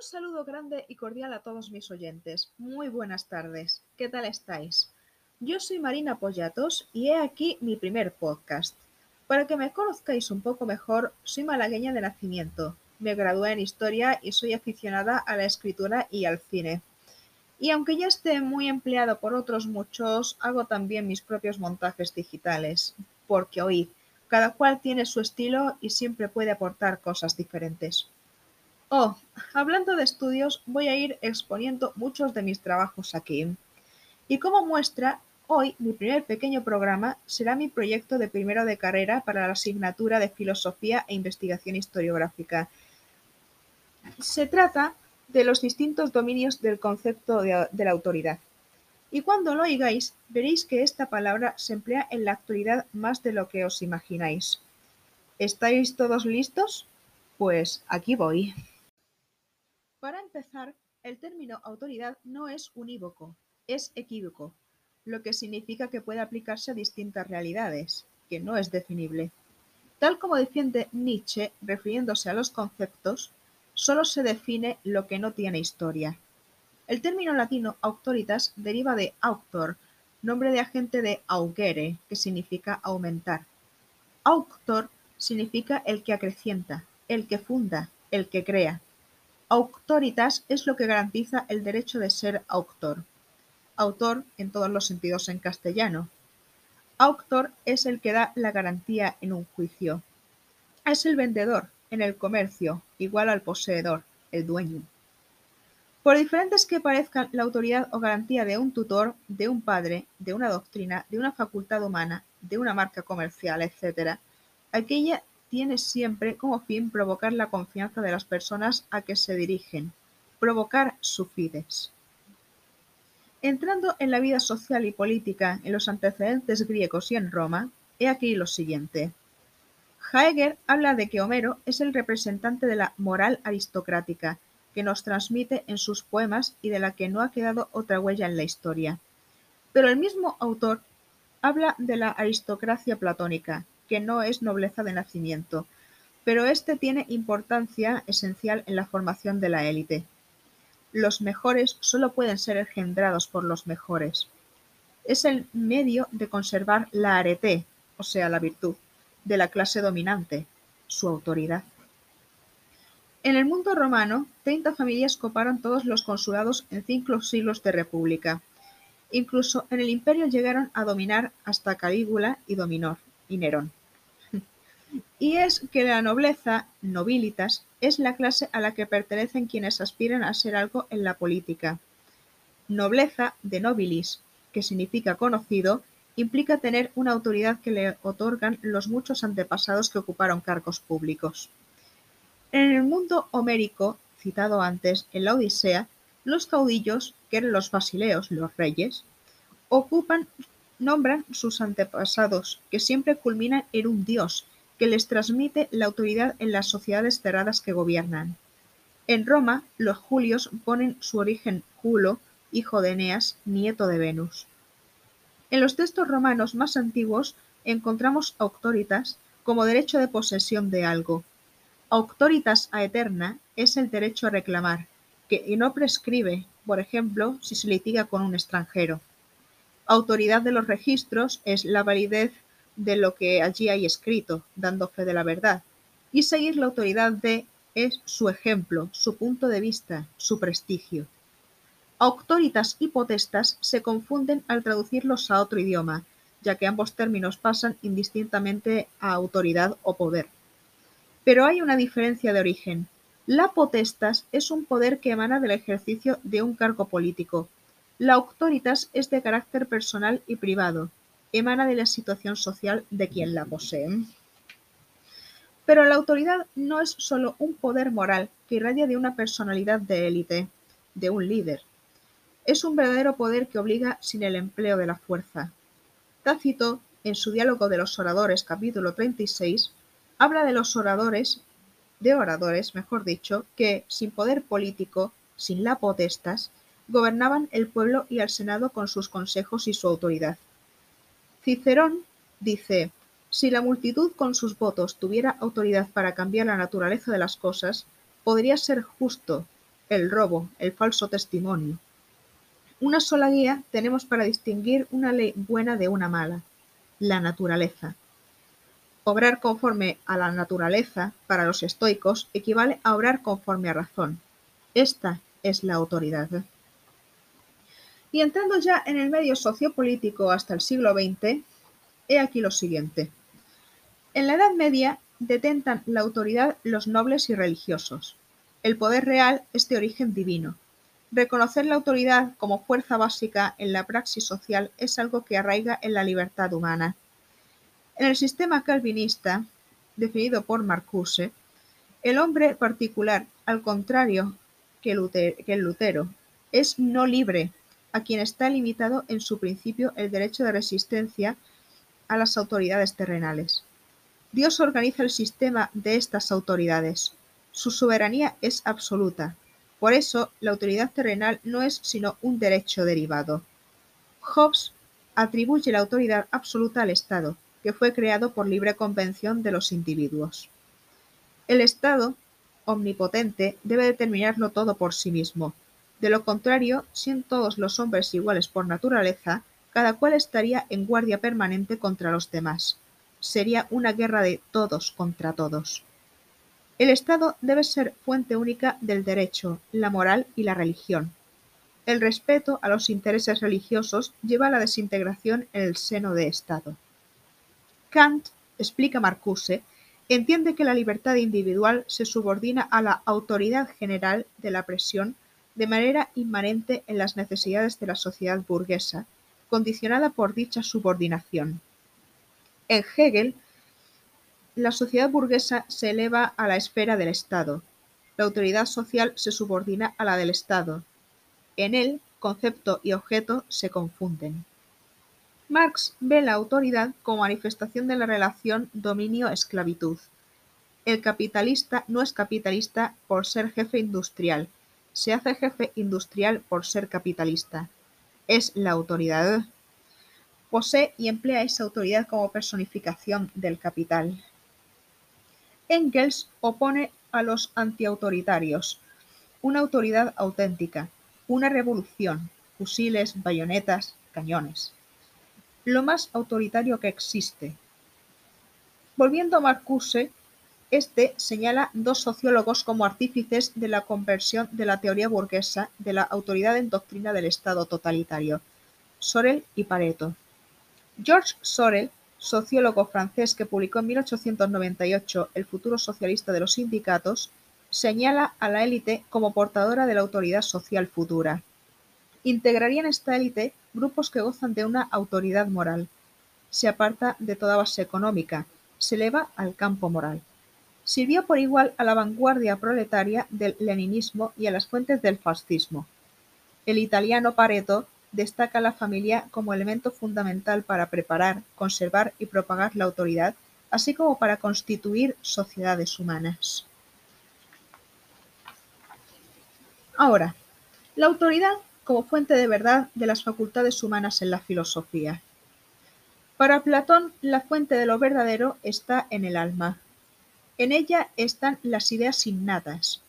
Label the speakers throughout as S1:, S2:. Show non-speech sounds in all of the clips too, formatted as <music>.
S1: saludo grande y cordial a todos mis oyentes. Muy buenas tardes. ¿Qué tal estáis? Yo soy Marina Pollatos y he aquí mi primer podcast. Para que me conozcáis un poco mejor, soy malagueña de nacimiento. Me gradué en historia y soy aficionada a la escritura y al cine. Y aunque ya esté muy empleado por otros muchos, hago también mis propios montajes digitales. Porque oíd, cada cual tiene su estilo y siempre puede aportar cosas diferentes. Oh, hablando de estudios, voy a ir exponiendo muchos de mis trabajos aquí. Y como muestra, hoy mi primer pequeño programa será mi proyecto de primero de carrera para la asignatura de Filosofía e Investigación Historiográfica. Se trata de los distintos dominios del concepto de, de la autoridad. Y cuando lo oigáis, veréis que esta palabra se emplea en la actualidad más de lo que os imagináis. ¿Estáis todos listos? Pues aquí voy. Para empezar, el término autoridad no es unívoco, es equívoco, lo que significa que puede aplicarse a distintas realidades, que no es definible. Tal como defiende Nietzsche, refiriéndose a los conceptos, solo se define lo que no tiene historia. El término latino auctoritas deriva de auctor, nombre de agente de augere, que significa aumentar. Auctor significa el que acrecienta, el que funda, el que crea. Auctoritas es lo que garantiza el derecho de ser autor. Autor en todos los sentidos en castellano. Auctor es el que da la garantía en un juicio. Es el vendedor en el comercio, igual al poseedor, el dueño. Por diferentes que parezcan la autoridad o garantía de un tutor, de un padre, de una doctrina, de una facultad humana, de una marca comercial, etc., aquella tiene siempre como fin provocar la confianza de las personas a que se dirigen, provocar su fides. Entrando en la vida social y política en los antecedentes griegos y en Roma, he aquí lo siguiente. Heger habla de que Homero es el representante de la moral aristocrática que nos transmite en sus poemas y de la que no ha quedado otra huella en la historia. Pero el mismo autor habla de la aristocracia platónica, que no es nobleza de nacimiento, pero este tiene importancia esencial en la formación de la élite. Los mejores solo pueden ser engendrados por los mejores. Es el medio de conservar la arete, o sea, la virtud, de la clase dominante, su autoridad. En el mundo romano, treinta familias coparon todos los consulados en cinco siglos de república. Incluso en el imperio llegaron a dominar hasta Calígula y Dominor y Nerón. Y es que la nobleza (nobilitas) es la clase a la que pertenecen quienes aspiran a ser algo en la política. Nobleza de nobilis, que significa conocido, implica tener una autoridad que le otorgan los muchos antepasados que ocuparon cargos públicos. En el mundo homérico, citado antes en la Odisea, los caudillos, que eran los basileos, los reyes, ocupan, nombran sus antepasados, que siempre culminan en un dios, que les transmite la autoridad en las sociedades cerradas que gobiernan. En Roma, los Julios ponen su origen Julo, hijo de Eneas, nieto de Venus. En los textos romanos más antiguos encontramos auctoritas como derecho de posesión de algo. Auctoritas aeterna es el derecho a reclamar, que no prescribe, por ejemplo, si se litiga con un extranjero. Autoridad de los registros es la validez de lo que allí hay escrito, dando fe de la verdad, y seguir la autoridad de es su ejemplo, su punto de vista, su prestigio. Auctoritas y potestas se confunden al traducirlos a otro idioma, ya que ambos términos pasan indistintamente a autoridad o poder. Pero hay una diferencia de origen. La potestas es un poder que emana del ejercicio de un cargo político. La auctoritas es de carácter personal y privado, emana de la situación social de quien la posee. Pero la autoridad no es sólo un poder moral que irradia de una personalidad de élite, de un líder. Es un verdadero poder que obliga sin el empleo de la fuerza. Tácito, en su diálogo de los oradores, capítulo 36, habla de los oradores, de oradores, mejor dicho, que, sin poder político, sin la potestas, gobernaban el pueblo y al Senado con sus consejos y su autoridad. Cicerón dice: "Si la multitud con sus votos tuviera autoridad para cambiar la naturaleza de las cosas, podría ser justo, el robo, el falso testimonio. Una sola guía tenemos para distinguir una ley buena de una mala, la naturaleza. Obrar conforme a la naturaleza, para los estoicos, equivale a obrar conforme a razón. Esta es la autoridad. Y entrando ya en el medio sociopolítico hasta el siglo XX, he aquí lo siguiente. En la Edad Media detentan la autoridad los nobles y religiosos. El poder real es de origen divino. Reconocer la autoridad como fuerza básica en la praxis social es algo que arraiga en la libertad humana. En el sistema calvinista, definido por Marcuse, el hombre particular, al contrario que, el Lutero, es no libre, a quien está limitado en su principio el derecho de resistencia a las autoridades terrenales. Dios organiza el sistema de estas autoridades. Su soberanía es absoluta. Por eso, la autoridad terrenal no es sino un derecho derivado. Hobbes atribuye la autoridad absoluta al Estado, que fue creado por libre convención de los individuos. El Estado, omnipotente, debe determinarlo todo por sí mismo. De lo contrario, siendo todos los hombres iguales por naturaleza, cada cual estaría en guardia permanente contra los demás. Sería una guerra de todos contra todos. El Estado debe ser fuente única del derecho, la moral y la religión. El respeto a los intereses religiosos lleva a la desintegración en el seno de Estado. Kant, explica Marcuse, entiende que la libertad individual se subordina a la autoridad general de la presión de manera inmanente en las necesidades de la sociedad burguesa, condicionada por dicha subordinación. En Hegel, la sociedad burguesa se eleva a la esfera del Estado. La autoridad social se subordina a la del Estado. En él, concepto y objeto se confunden. Marx ve la autoridad como manifestación de la relación dominio-esclavitud. El capitalista no es capitalista por ser jefe industrial, se hace jefe industrial por ser capitalista. Es la autoridad. Posee y emplea esa autoridad como personificación del capital. Engels opone a los antiautoritarios, una autoridad auténtica, una revolución, fusiles, bayonetas, cañones. Lo más autoritario que existe. Volviendo a Marcuse, este señala dos sociólogos como artífices de la conversión de la teoría burguesa de la autoridad en doctrina del Estado totalitario, Sorel y Pareto. Georges Sorel sociólogo francés que publicó en 1898 El futuro socialista de los sindicatos, señala a la élite como portadora de la autoridad social futura. Integraría en esta élite grupos que gozan de una autoridad moral. Se aparta de toda base económica, se eleva al campo moral. Sirvió por igual a la vanguardia proletaria del leninismo y a las fuentes del fascismo. El italiano Pareto destaca la familia como elemento fundamental para preparar, conservar y propagar la autoridad, así como para constituir sociedades humanas. Ahora, la autoridad como fuente de verdad de las facultades humanas en la filosofía. Para Platón, la fuente de lo verdadero está en el alma. En ella están las ideas innatas.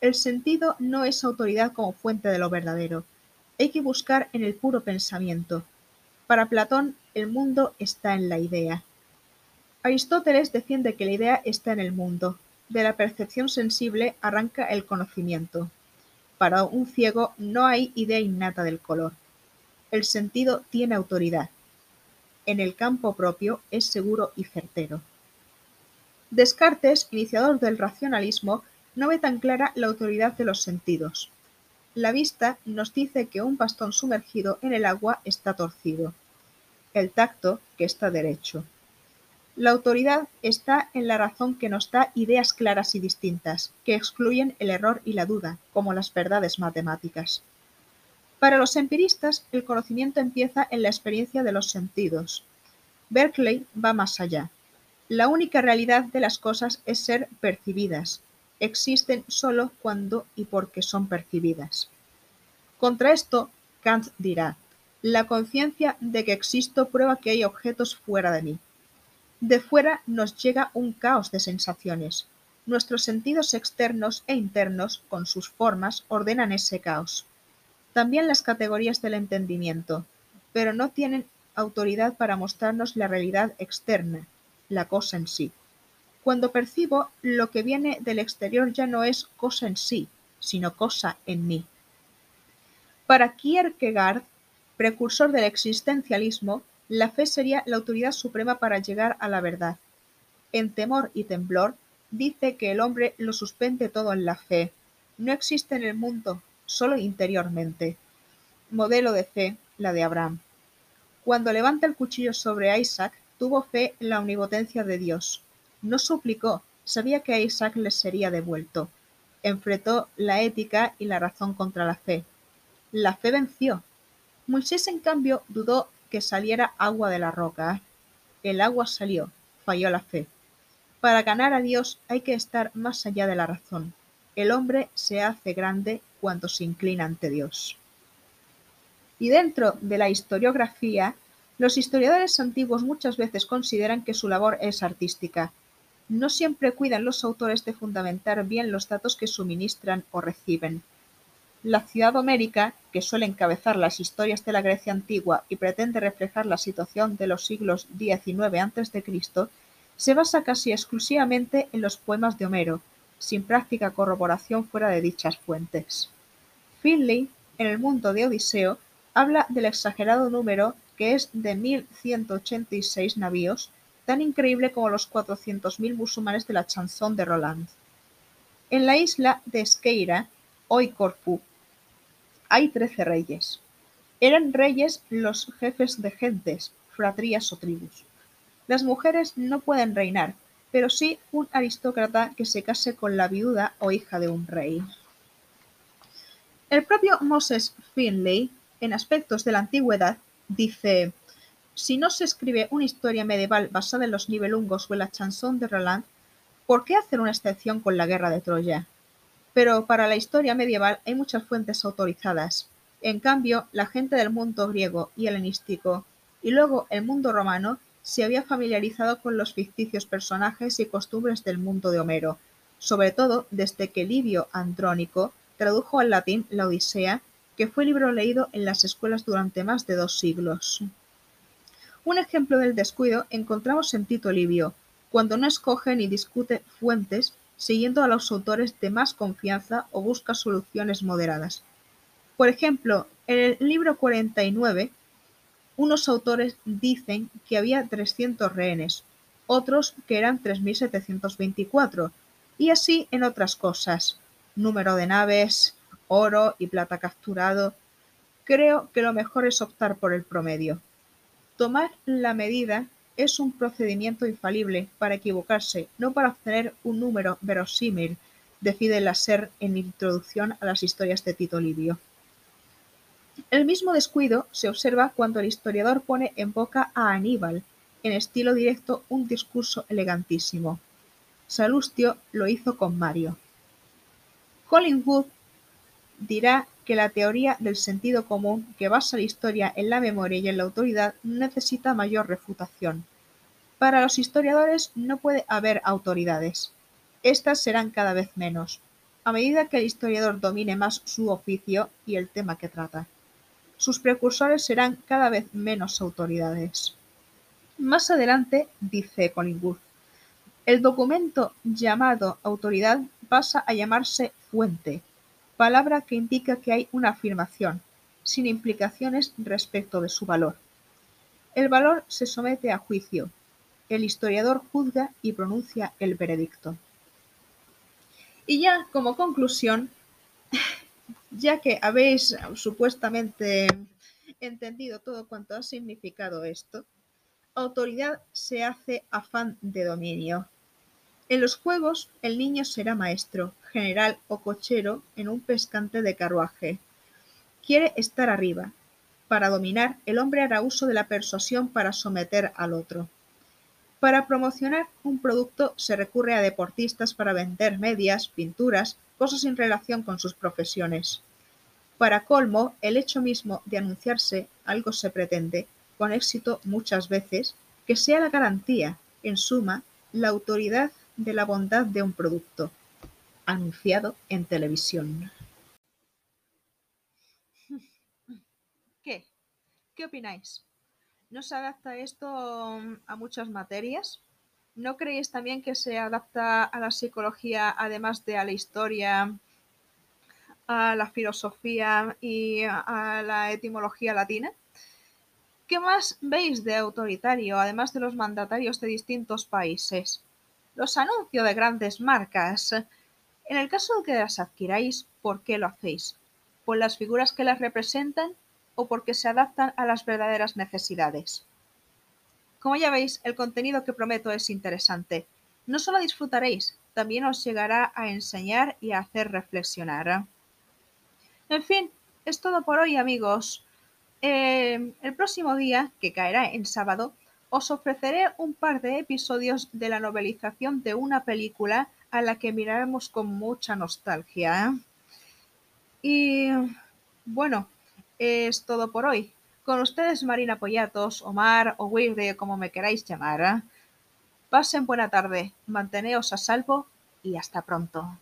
S1: El sentido no es autoridad como fuente de lo verdadero, hay que buscar en el puro pensamiento. Para Platón, el mundo está en la idea. Aristóteles defiende que la idea está en el mundo. De la percepción sensible arranca el conocimiento. Para un ciego no hay idea innata del color. El sentido tiene autoridad. En el campo propio es seguro y certero. Descartes, iniciador del racionalismo, no ve tan clara la autoridad de los sentidos. La vista nos dice que un bastón sumergido en el agua está torcido, el tacto que está derecho. La autoridad está en la razón que nos da ideas claras y distintas, que excluyen el error y la duda, como las verdades matemáticas. Para los empiristas, el conocimiento empieza en la experiencia de los sentidos. Berkeley va más allá. La única realidad de las cosas es ser percibidas, existen sólo cuando y porque son percibidas. Contra esto, Kant dirá, la conciencia de que existo prueba que hay objetos fuera de mí. De fuera nos llega un caos de sensaciones. Nuestros sentidos externos e internos, con sus formas, ordenan ese caos. También las categorías del entendimiento, pero no tienen autoridad para mostrarnos la realidad externa, la cosa en sí. Cuando percibo lo que viene del exterior ya no es cosa en sí, sino cosa en mí. Para Kierkegaard, precursor del existencialismo, la fe sería la autoridad suprema para llegar a la verdad. En Temor y Temblor, dice que el hombre lo suspende todo en la fe. No existe en el mundo, solo interiormente. Modelo de fe, la de Abraham. Cuando levanta el cuchillo sobre Isaac, tuvo fe en la omnipotencia de Dios. No suplicó, sabía que a Isaac le sería devuelto. Enfrentó la ética y la razón contra la fe. La fe venció. Moisés, en cambio, dudó que saliera agua de la roca. El agua salió, falló la fe. Para ganar a Dios hay que estar más allá de la razón. El hombre se hace grande cuando se inclina ante Dios. Y dentro de la historiografía, los historiadores antiguos muchas veces consideran que su labor es artística. No siempre cuidan los autores de fundamentar bien los datos que suministran o reciben. La ciudad homérica, que suele encabezar las historias de la Grecia antigua y pretende reflejar la situación de los siglos XIX a.C., se basa casi exclusivamente en los poemas de Homero, sin práctica corroboración fuera de dichas fuentes. Finley, en el mundo de Odiseo, habla del exagerado número que es de 1186 navíos, tan increíble como los 400.000 musulmanes de la chanson de Roland. En la isla de Esqueira, hoy Corfu, hay trece reyes. Eran reyes los jefes de gentes, fratrías o tribus. Las mujeres no pueden reinar, pero sí un aristócrata que se case con la viuda o hija de un rey. El propio Moses Finley, en aspectos de la antigüedad, dice: Si no se escribe una historia medieval basada en los Nibelungos o en la chanson de Roland, ¿por qué hacer una excepción con la guerra de Troya? Pero para la historia medieval hay muchas fuentes autorizadas. En cambio, la gente del mundo griego y helenístico, y luego el mundo romano, se había familiarizado con los ficticios personajes y costumbres del mundo de Homero, sobre todo desde que Livio Andrónico tradujo al latín la Odisea, que fue libro leído en las escuelas durante más de dos siglos. Un ejemplo del descuido encontramos en Tito Livio, cuando no escoge ni discute fuentes siguiendo a los autores de más confianza o busca soluciones moderadas. Por ejemplo, en el libro 49 unos autores dicen que había trescientos rehenes, otros que eran 3.724, y así en otras cosas, número de naves, oro y plata capturado. Creo que lo mejor es optar por el promedio. Tomar la medida es un procedimiento infalible para equivocarse, no para obtener un número verosímil, decide la SER en Introducción a las historias de Tito Livio. El mismo descuido se observa cuando el historiador pone en boca a Aníbal, en estilo directo, un discurso elegantísimo. Salustio lo hizo con Mario. Collingwood dirá que la teoría del sentido común, que basa la historia en la memoria y en la autoridad, necesita mayor refutación. Para los historiadores no puede haber autoridades. Estas serán cada vez menos, a medida que el historiador domine más su oficio y el tema que trata sus precursores serán cada vez menos autoridades. Más adelante, dice Collingwood, el documento llamado autoridad pasa a llamarse fuente, palabra que indica que hay una afirmación, sin implicaciones respecto de su valor. El valor se somete a juicio. El historiador juzga y pronuncia el veredicto. Y ya como conclusión, <laughs> ya que habéis supuestamente entendido todo cuanto ha significado esto, autoridad se hace afán de dominio. En los juegos, el niño será maestro, general o cochero en un pescante de carruaje. Quiere estar arriba. Para dominar, el hombre hará uso de la persuasión para someter al otro. Para promocionar un producto se recurre a deportistas para vender medias, pinturas, cosas sin relación con sus profesiones. Para colmo, el hecho mismo de anunciarse algo se pretende, con éxito muchas veces, que sea la garantía, en suma, la autoridad de la bondad de un producto anunciado en televisión. ¿Qué? ¿Qué opináis? ¿No se adapta esto a muchas materias? ¿No creéis también que se adapta a la psicología, además de a la historia, a la filosofía y a la etimología latina? ¿Qué más veis de autoritario, además de los mandatarios de distintos países? Los anuncios de grandes marcas. En el caso de que las adquiráis, ¿por qué lo hacéis? ¿Por las figuras que las representan o porque se adaptan a las verdaderas necesidades? Como ya veis, el contenido que prometo es interesante. No solo disfrutaréis, también os llegará a enseñar y a hacer reflexionar. En fin, es todo por hoy amigos. Eh, el próximo día, que caerá en sábado, os ofreceré un par de episodios de la novelización de una película a la que miraremos con mucha nostalgia. ¿eh? Y bueno, es todo por hoy. Con ustedes Marina Pollatos, Omar o Wirde, como me queráis llamar. ¿eh? Pasen buena tarde, manteneos a salvo y hasta pronto.